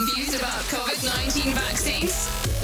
Confused about COVID 19 vaccines?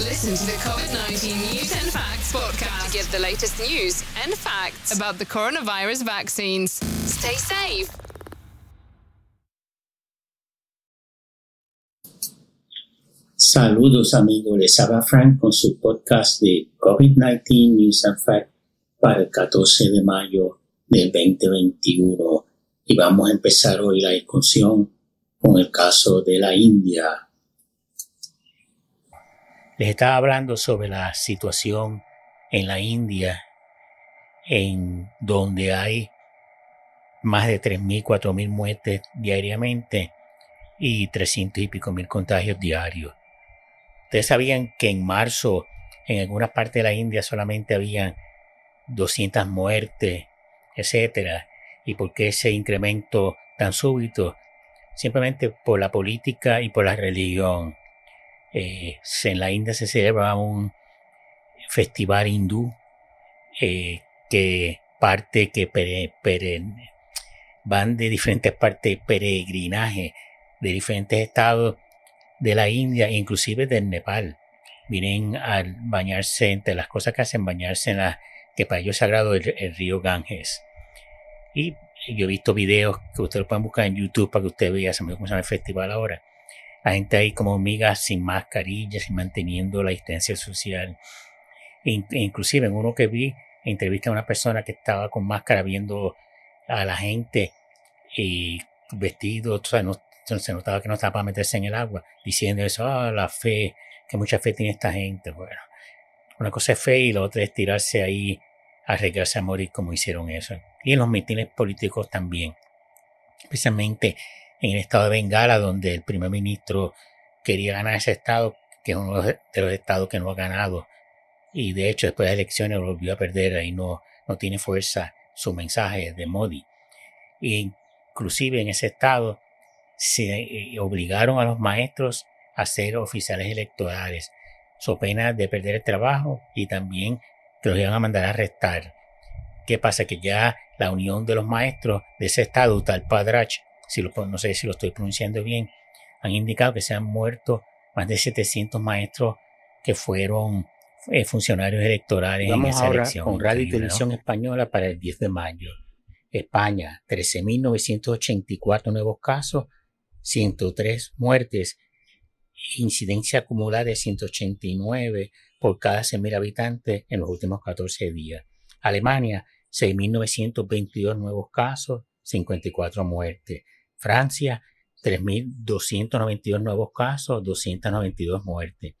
Listen to the COVID 19 News and Facts podcast to get the latest news and facts about the coronavirus vaccines. Stay safe. Saludos amigos, les habla Frank con su podcast de COVID-19 News and Facts para el 14 de mayo del 2021 y vamos a empezar hoy la discusión con el caso de la India. Les estaba hablando sobre la situación en la India, en donde hay más de 3.000, 4.000 muertes diariamente y 300 y pico mil contagios diarios. Ustedes sabían que en marzo en algunas partes de la India solamente habían 200 muertes, etcétera. ¿Y por qué ese incremento tan súbito? Simplemente por la política y por la religión. Eh, en la India se celebra un festival hindú eh, que parte que van de diferentes partes peregrinaje de diferentes estados de la India, inclusive del Nepal. Vienen a bañarse, entre las cosas que hacen, bañarse en la que para ellos es sagrado el, río Ganges. Y yo he visto videos que ustedes pueden buscar en YouTube para que ustedes vean cómo se llama el festival ahora. La gente ahí como hormigas sin mascarillas y manteniendo la distancia social. inclusive en uno que vi, entrevista a una persona que estaba con máscara viendo a la gente y vestido, o sea, no, se notaba que no estaba para meterse en el agua, diciendo eso, ah, la fe, que mucha fe tiene esta gente. Bueno, una cosa es fe y la otra es tirarse ahí arriesgarse a morir como hicieron eso. Y en los mítines políticos también. Especialmente en el estado de Bengala, donde el primer ministro quería ganar ese estado, que es uno de los estados que no ha ganado. Y de hecho, después de las elecciones volvió a perder y no, no tiene fuerza su mensaje de Modi. E inclusive en ese estado se eh, obligaron a los maestros a ser oficiales electorales so pena de perder el trabajo y también que los iban a mandar a arrestar. ¿Qué pasa? Que ya la unión de los maestros de ese estado, tal Padrach, si lo, no sé si lo estoy pronunciando bien, han indicado que se han muerto más de 700 maestros que fueron eh, funcionarios electorales en esa ahora elección. Con Radio y Televisión Española para el 10 de mayo. España, 13.984 nuevos casos, 103 muertes incidencia acumulada de 189 por cada 100.000 habitantes en los últimos 14 días. Alemania, 6.922 nuevos casos, 54 muertes. Francia, 3.292 nuevos casos, 292 muertes.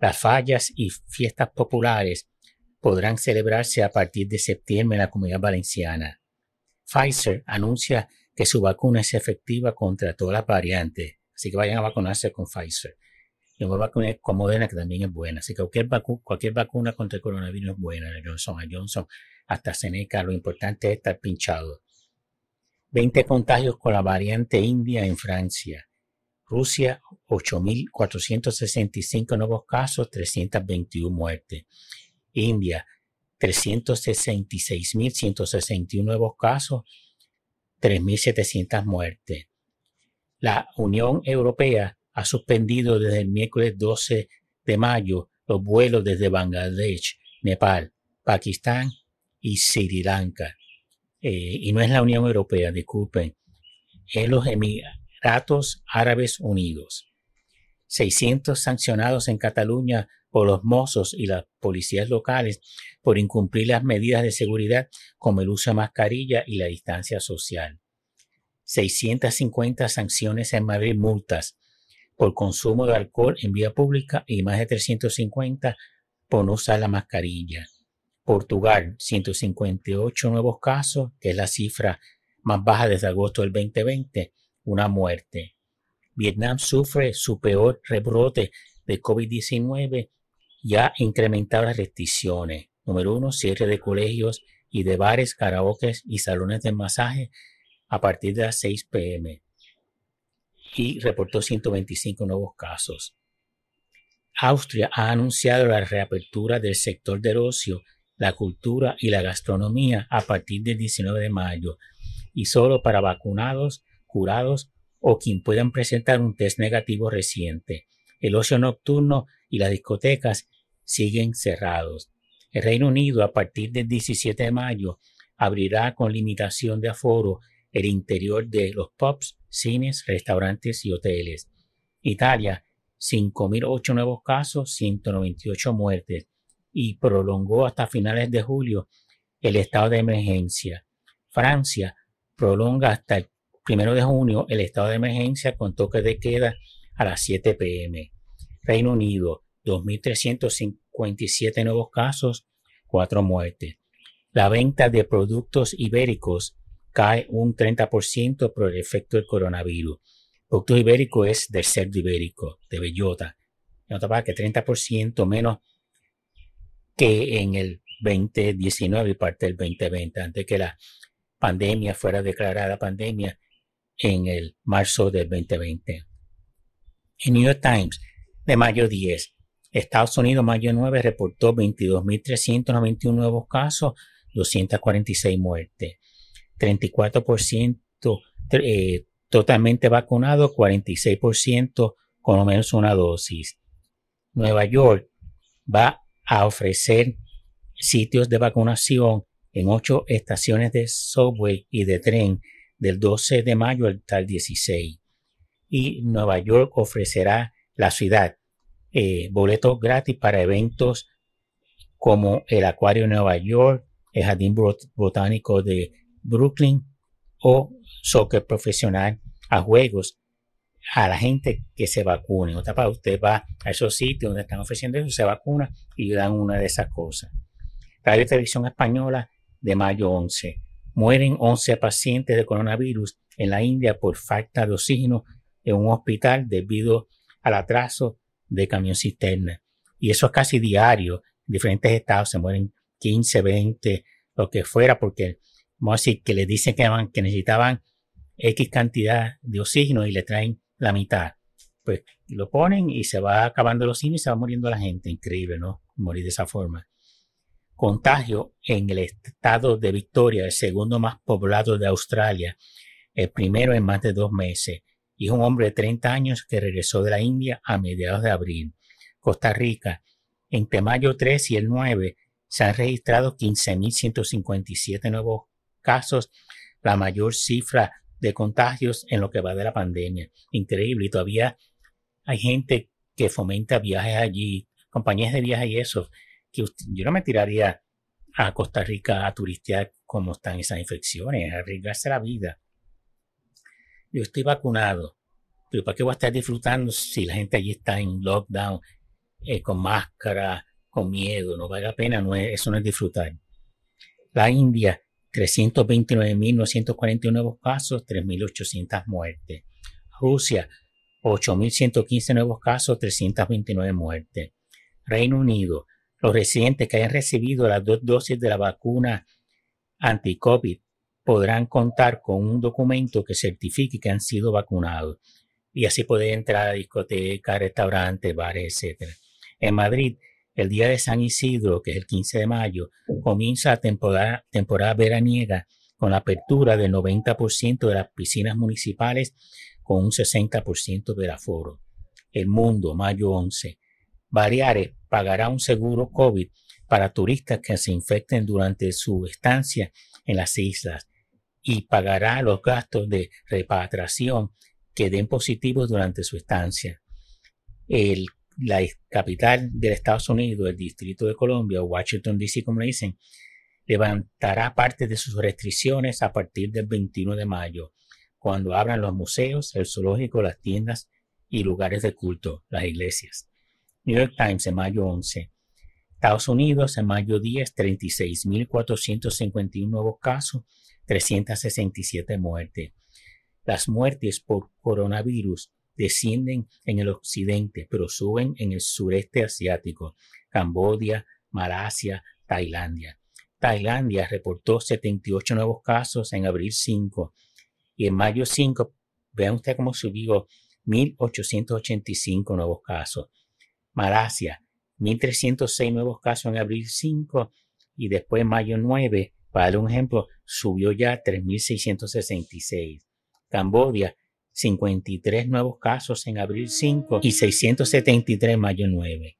Las fallas y fiestas populares podrán celebrarse a partir de septiembre en la comunidad valenciana. Pfizer anuncia que su vacuna es efectiva contra todas las variantes. Así que vayan a vacunarse con Pfizer. Yo me vacunar con Moderna, que también es buena. Así que cualquier, vacuna contra el coronavirus es buena. Johnson Johnson, hasta Seneca. Lo importante es estar pinchado. 20 contagios con la variante India en Francia. Rusia, 8.465 nuevos casos, 321 muertes. India, 366.161 nuevos casos, 3.700 muertes. La Unión Europea ha suspendido desde el miércoles 12 de mayo los vuelos desde Bangladesh, Nepal, Pakistán y Sri Lanka. Eh, y no es la Unión Europea, disculpen, es los Emiratos Árabes Unidos. 600 sancionados en Cataluña por los mozos y las policías locales por incumplir las medidas de seguridad como el uso de mascarilla y la distancia social. 650 sanciones en Madrid, multas por consumo de alcohol en vía pública y más de 350 por no usar la mascarilla. Portugal, 158 nuevos casos, que es la cifra más baja desde agosto del 2020, una muerte. Vietnam sufre su peor rebrote de COVID-19 y ha incrementado las restricciones. Número uno, cierre de colegios y de bares, karaoke y salones de masaje a partir de las 6 pm y reportó 125 nuevos casos. Austria ha anunciado la reapertura del sector del ocio, la cultura y la gastronomía a partir del 19 de mayo y solo para vacunados, curados o quien puedan presentar un test negativo reciente. El ocio nocturno y las discotecas siguen cerrados. El Reino Unido, a partir del 17 de mayo, abrirá con limitación de aforo el interior de los pubs, cines, restaurantes y hoteles. Italia, 5.008 nuevos casos, 198 muertes y prolongó hasta finales de julio el estado de emergencia. Francia prolonga hasta el 1 de junio el estado de emergencia con toque de queda a las 7 pm. Reino Unido, 2.357 nuevos casos, 4 muertes. La venta de productos ibéricos cae un 30% por el efecto del coronavirus. Producto ibérico es del cerdo ibérico, de bellota. Nota que 30% menos que en el 2019 y parte del 2020, antes que la pandemia fuera declarada pandemia en el marzo del 2020. En New York Times, de mayo 10, Estados Unidos, mayo 9, reportó 22.391 nuevos casos, 246 muertes. 34% eh, totalmente vacunado, 46% con lo menos una dosis. Nueva York va a ofrecer sitios de vacunación en ocho estaciones de subway y de tren del 12 de mayo al 16. Y Nueva York ofrecerá la ciudad eh, boletos gratis para eventos como el Acuario de Nueva York, el Jardín Botánico de Brooklyn o soccer profesional a juegos a la gente que se vacune. Usted va a esos sitios donde están ofreciendo eso, se vacuna y dan una de esas cosas. Radio Televisión Española de mayo 11. Mueren 11 pacientes de coronavirus en la India por falta de oxígeno en un hospital debido al atraso de camión cisterna. Y eso es casi diario. En diferentes estados se mueren 15, 20, lo que fuera, porque vamos a decir que le dicen que necesitaban X cantidad de oxígeno y le traen la mitad. Pues lo ponen y se va acabando el oxígeno y se va muriendo la gente. Increíble, ¿no? Morir de esa forma. Contagio en el estado de Victoria, el segundo más poblado de Australia, el primero en más de dos meses. Y es un hombre de 30 años que regresó de la India a mediados de abril. Costa Rica, entre mayo 3 y el 9 se han registrado 15.157 nuevos casos, la mayor cifra de contagios en lo que va de la pandemia. Increíble. Y todavía hay gente que fomenta viajes allí, compañías de viajes y eso, que yo no me tiraría a Costa Rica a turistear como están esas infecciones, a arriesgarse la vida. Yo estoy vacunado, pero ¿para qué voy a estar disfrutando si la gente allí está en lockdown, eh, con máscara, con miedo? No vale la pena, no eso no es disfrutar. La India 329.941 nuevos casos, 3.800 muertes. Rusia, 8.115 nuevos casos, 329 muertes. Reino Unido, los residentes que hayan recibido las dos dosis de la vacuna anti-COVID podrán contar con un documento que certifique que han sido vacunados y así poder entrar a discotecas, restaurantes, bares, etc. En Madrid, el día de San Isidro, que es el 15 de mayo, comienza la temporada, veraniega con la apertura del 90% de las piscinas municipales con un 60% del aforo. El Mundo, mayo 11. Baleares pagará un seguro COVID para turistas que se infecten durante su estancia en las islas y pagará los gastos de repatriación que den positivos durante su estancia. El la capital de Estados Unidos, el Distrito de Colombia, Washington, D.C., como le dicen, levantará parte de sus restricciones a partir del 21 de mayo, cuando abran los museos, el zoológico, las tiendas y lugares de culto, las iglesias. New York Times en mayo 11. Estados Unidos en mayo 10, 36.451 nuevos casos, 367 muertes. Las muertes por coronavirus descienden en el occidente, pero suben en el sureste asiático, Cambodia, Malasia, Tailandia. Tailandia reportó 78 nuevos casos en abril 5 y en mayo 5, vean usted cómo subió 1.885 nuevos casos. Malasia, 1.306 nuevos casos en abril 5 y después mayo 9, para dar un ejemplo, subió ya 3.666. Cambodia, 53 nuevos casos en abril 5 y 673 en mayo 9.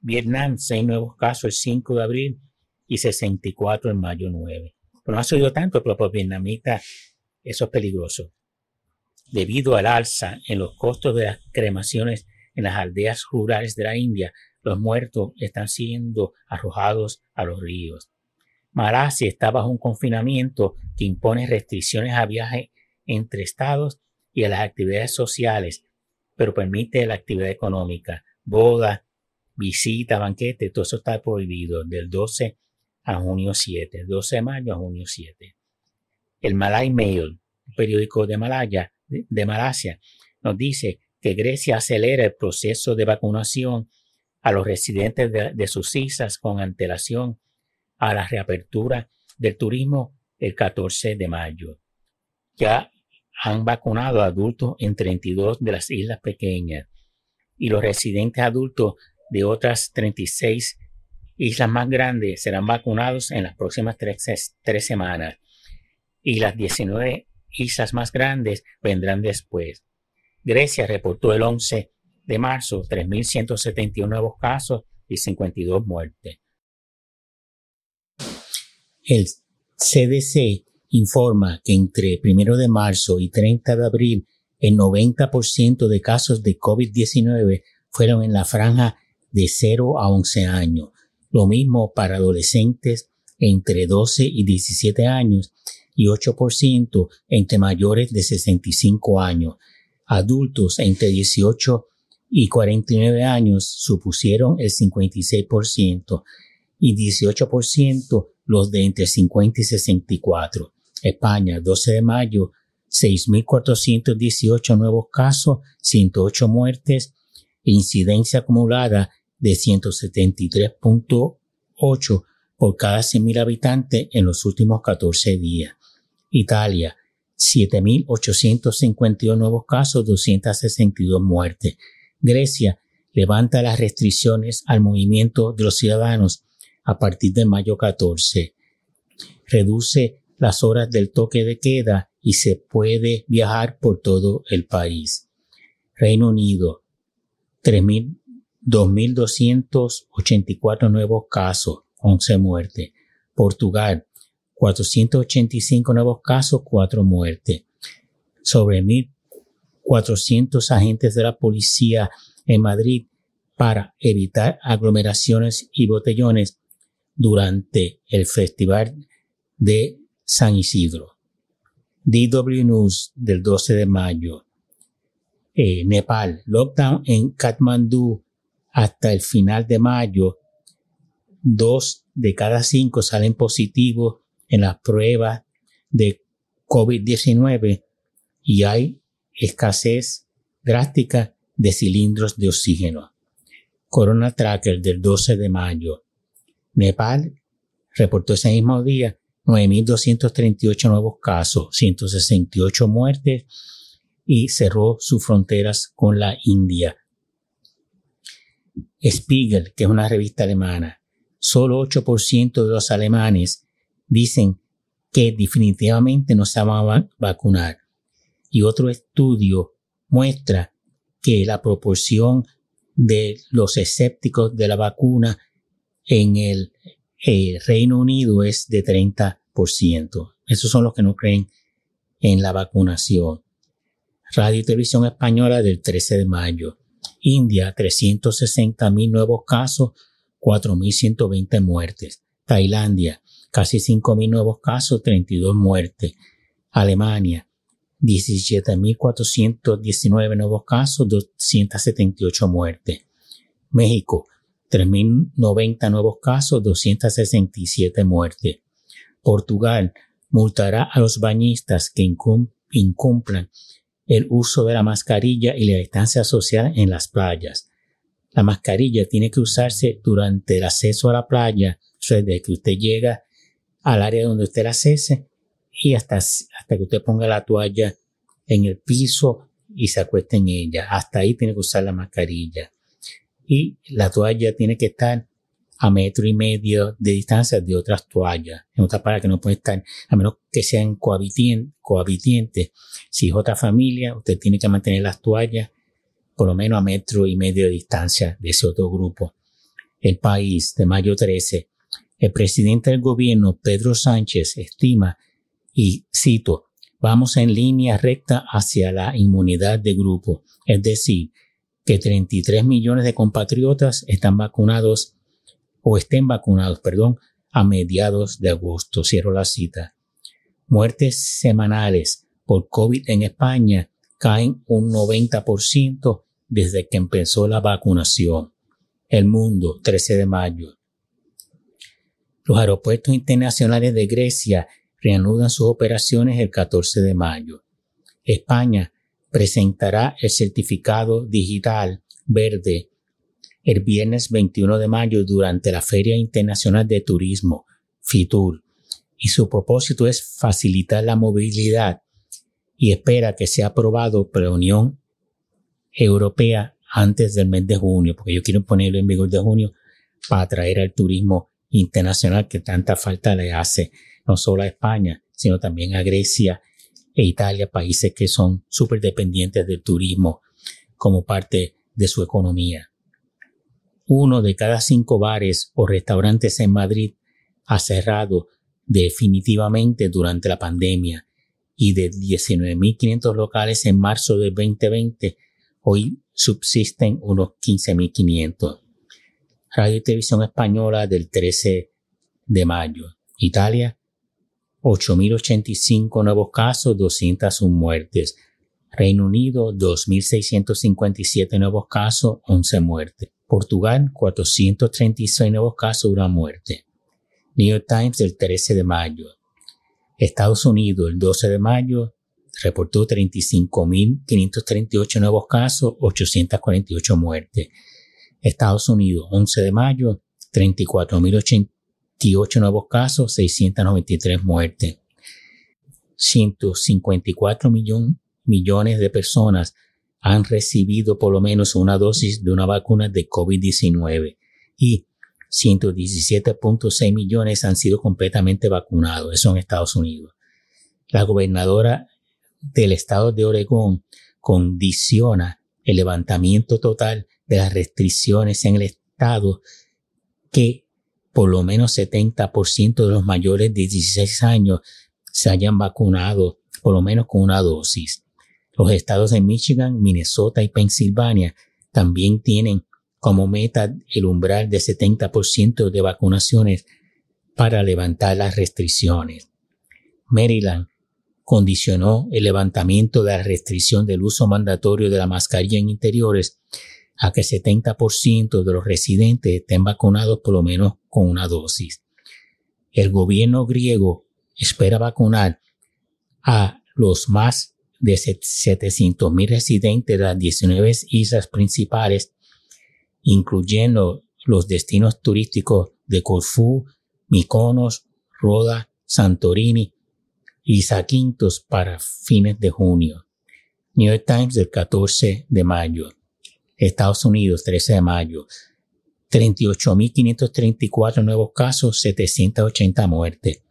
Vietnam, 6 nuevos casos el 5 de abril y 64 en mayo 9. Pero no ha subido tanto, pero por vietnamita eso es peligroso. Debido al alza en los costos de las cremaciones en las aldeas rurales de la India, los muertos están siendo arrojados a los ríos. Malasia está bajo un confinamiento que impone restricciones a viaje entre estados y a las actividades sociales, pero permite la actividad económica, boda, visita, banquete, todo eso está prohibido del 12 a junio 7, 12 de mayo a junio 7. El Malay Mail, periódico de Malaya, de, Malasia, nos dice que Grecia acelera el proceso de vacunación a los residentes de, sus islas con antelación a la reapertura del turismo el 14 de mayo. Ya han vacunado adultos en 32 de las islas pequeñas y los residentes adultos de otras 36 islas más grandes serán vacunados en las próximas tres, tres semanas y las 19 islas más grandes vendrán después. Grecia reportó el 11 de marzo 3.171 nuevos casos y 52 muertes. El CDC informa que entre 1 de marzo y 30 de abril el 90% de casos de COVID-19 fueron en la franja de 0 a 11 años. Lo mismo para adolescentes entre 12 y 17 años y 8% entre mayores de 65 años. Adultos entre 18 y 49 años supusieron el 56% y 18% los de entre 50 y 64. España, 12 de mayo, 6.418 nuevos casos, 108 muertes, incidencia acumulada de 173.8 por cada 100.000 habitantes en los últimos 14 días. Italia, 7.851 nuevos casos, 262 muertes. Grecia levanta las restricciones al movimiento de los ciudadanos a partir de mayo 14. Reduce las horas del toque de queda y se puede viajar por todo el país. Reino Unido, 2.284 nuevos casos, 11 muertes. Portugal, 485 nuevos casos, 4 muertes. Sobre 1.400 agentes de la policía en Madrid para evitar aglomeraciones y botellones durante el Festival de San Isidro. DW News del 12 de mayo. Eh, Nepal, lockdown en Kathmandú hasta el final de mayo. Dos de cada cinco salen positivos en las pruebas de COVID-19 y hay escasez drástica de cilindros de oxígeno. Corona Tracker del 12 de mayo. Nepal reportó ese mismo día 9.238 nuevos casos, 168 muertes y cerró sus fronteras con la India. Spiegel, que es una revista alemana, solo 8% de los alemanes dicen que definitivamente no se van a vacunar. Y otro estudio muestra que la proporción de los escépticos de la vacuna en el, Reino Unido es de 30%. Esos son los que no creen en la vacunación. Radio y Televisión Española del 13 de mayo. India, 360 mil nuevos casos, 4.120 muertes. Tailandia, casi 5.000 nuevos casos, 32 muertes. Alemania, 17.419 nuevos casos, 278 muertes. México, 3.090 nuevos casos, 267 muertes. Portugal multará a los bañistas que incumplan el uso de la mascarilla y la distancia social en las playas. La mascarilla tiene que usarse durante el acceso a la playa, desde que usted llega al área donde usted la cese y hasta, hasta que usted ponga la toalla en el piso y se acueste en ella. Hasta ahí tiene que usar la mascarilla. Y la toalla tiene que estar a metro y medio de distancia de otras toallas. En otras palabras, que no puede estar, a menos que sean cohabitientes. Si es otra familia, usted tiene que mantener las toallas por lo menos a metro y medio de distancia de ese otro grupo. El país, de mayo 13, el presidente del gobierno, Pedro Sánchez, estima, y cito, vamos en línea recta hacia la inmunidad de grupo, es decir, que 33 millones de compatriotas están vacunados o estén vacunados, perdón, a mediados de agosto. Cierro la cita. Muertes semanales por COVID en España caen un 90% desde que empezó la vacunación. El mundo, 13 de mayo. Los aeropuertos internacionales de Grecia reanudan sus operaciones el 14 de mayo. España presentará el certificado digital verde el viernes 21 de mayo durante la Feria Internacional de Turismo, FITUR, y su propósito es facilitar la movilidad y espera que sea aprobado por la Unión Europea antes del mes de junio, porque ellos quieren ponerlo en vigor de junio para atraer al turismo internacional que tanta falta le hace no solo a España, sino también a Grecia e Italia, países que son súper dependientes del turismo como parte de su economía. Uno de cada cinco bares o restaurantes en Madrid ha cerrado definitivamente durante la pandemia y de 19.500 locales en marzo del 2020, hoy subsisten unos 15.500. Radio y Televisión Española del 13 de mayo. Italia, 8.085 nuevos casos, 201 muertes. Reino Unido, 2.657 nuevos casos, 11 muertes. Portugal, 436 nuevos casos, una muerte. New York Times, el 13 de mayo. Estados Unidos, el 12 de mayo, reportó 35.538 nuevos casos, 848 muertes. Estados Unidos, 11 de mayo, 34.088 nuevos casos, 693 muertes. 154 millones de personas han recibido por lo menos una dosis de una vacuna de COVID-19 y 117.6 millones han sido completamente vacunados. Eso en Estados Unidos. La gobernadora del estado de Oregón condiciona el levantamiento total de las restricciones en el estado que por lo menos 70% de los mayores de 16 años se hayan vacunado por lo menos con una dosis. Los estados de Michigan, Minnesota y Pensilvania también tienen como meta el umbral de 70% de vacunaciones para levantar las restricciones. Maryland condicionó el levantamiento de la restricción del uso mandatorio de la mascarilla en interiores a que 70% de los residentes estén vacunados por lo menos con una dosis. El gobierno griego espera vacunar a los más de 700.000 residentes de las 19 islas principales, incluyendo los destinos turísticos de Corfú, Mykonos, Roda, Santorini y Saquintos para fines de junio. New York Times del 14 de mayo. Estados Unidos 13 de mayo. 38.534 nuevos casos, 780 muertes.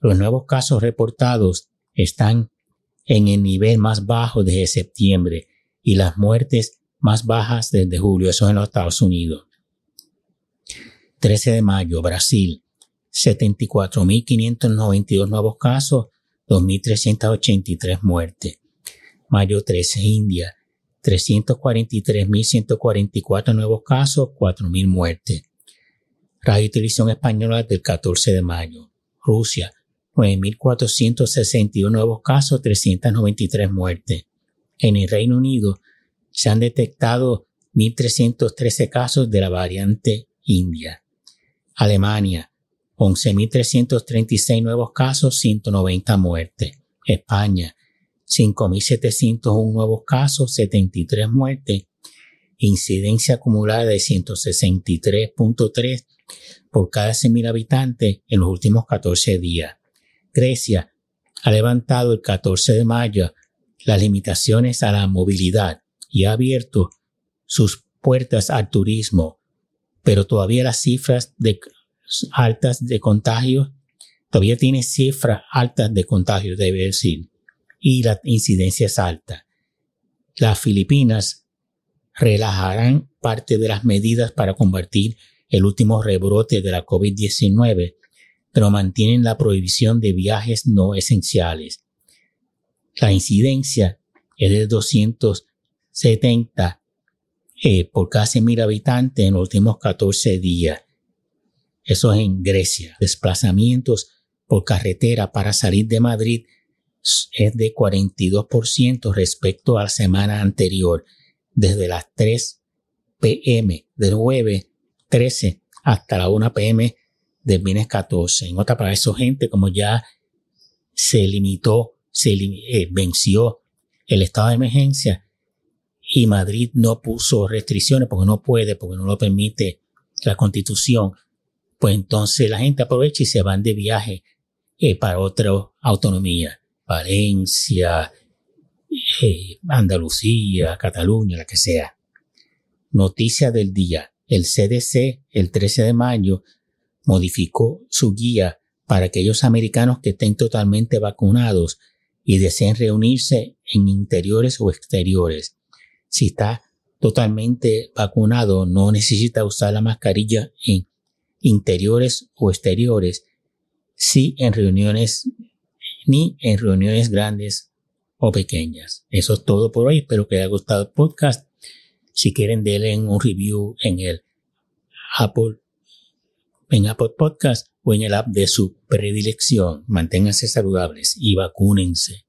Los nuevos casos reportados están en el nivel más bajo desde septiembre y las muertes más bajas desde julio. Eso en los Estados Unidos. 13 de mayo, Brasil. 74.592 nuevos casos, 2.383 muertes. Mayo 13, India, 343.144 nuevos casos, 4.000 muertes. Radio y Televisión Española del 14 de mayo. Rusia, 9.461 nuevos casos, 393 muertes. En el Reino Unido se han detectado 1.313 casos de la variante India. Alemania, 11.336 nuevos casos, 190 muertes. España, 5.701 nuevos casos, 73 muertes. Incidencia acumulada de 163.3 por cada 100.000 habitantes en los últimos 14 días. Grecia ha levantado el 14 de mayo las limitaciones a la movilidad y ha abierto sus puertas al turismo pero todavía las cifras de, altas de contagio, todavía tiene cifras altas de contagio, debe decir, y la incidencia es alta. Las Filipinas relajarán parte de las medidas para combatir el último rebrote de la COVID-19, pero mantienen la prohibición de viajes no esenciales. La incidencia es de 270 eh, por casi mil habitantes en los últimos 14 días. Eso es en Grecia. Desplazamientos por carretera para salir de Madrid es de 42% respecto a la semana anterior, desde las 3 pm del jueves 13 hasta la 1 pm del viernes 14. En otra para eso gente como ya se limitó, se eh, venció el estado de emergencia y Madrid no puso restricciones porque no puede, porque no lo permite la constitución, pues entonces la gente aprovecha y se van de viaje eh, para otra autonomía. Valencia, eh, Andalucía, Cataluña, la que sea. Noticia del día. El CDC, el 13 de mayo, modificó su guía para aquellos americanos que estén totalmente vacunados y deseen reunirse en interiores o exteriores. Si está totalmente vacunado, no necesita usar la mascarilla en interiores o exteriores, sí en reuniones ni en reuniones grandes o pequeñas. Eso es todo por hoy. Espero que haya gustado el podcast. Si quieren, denle un review en el Apple, en Apple Podcast o en el app de su predilección. Manténganse saludables y vacúnense.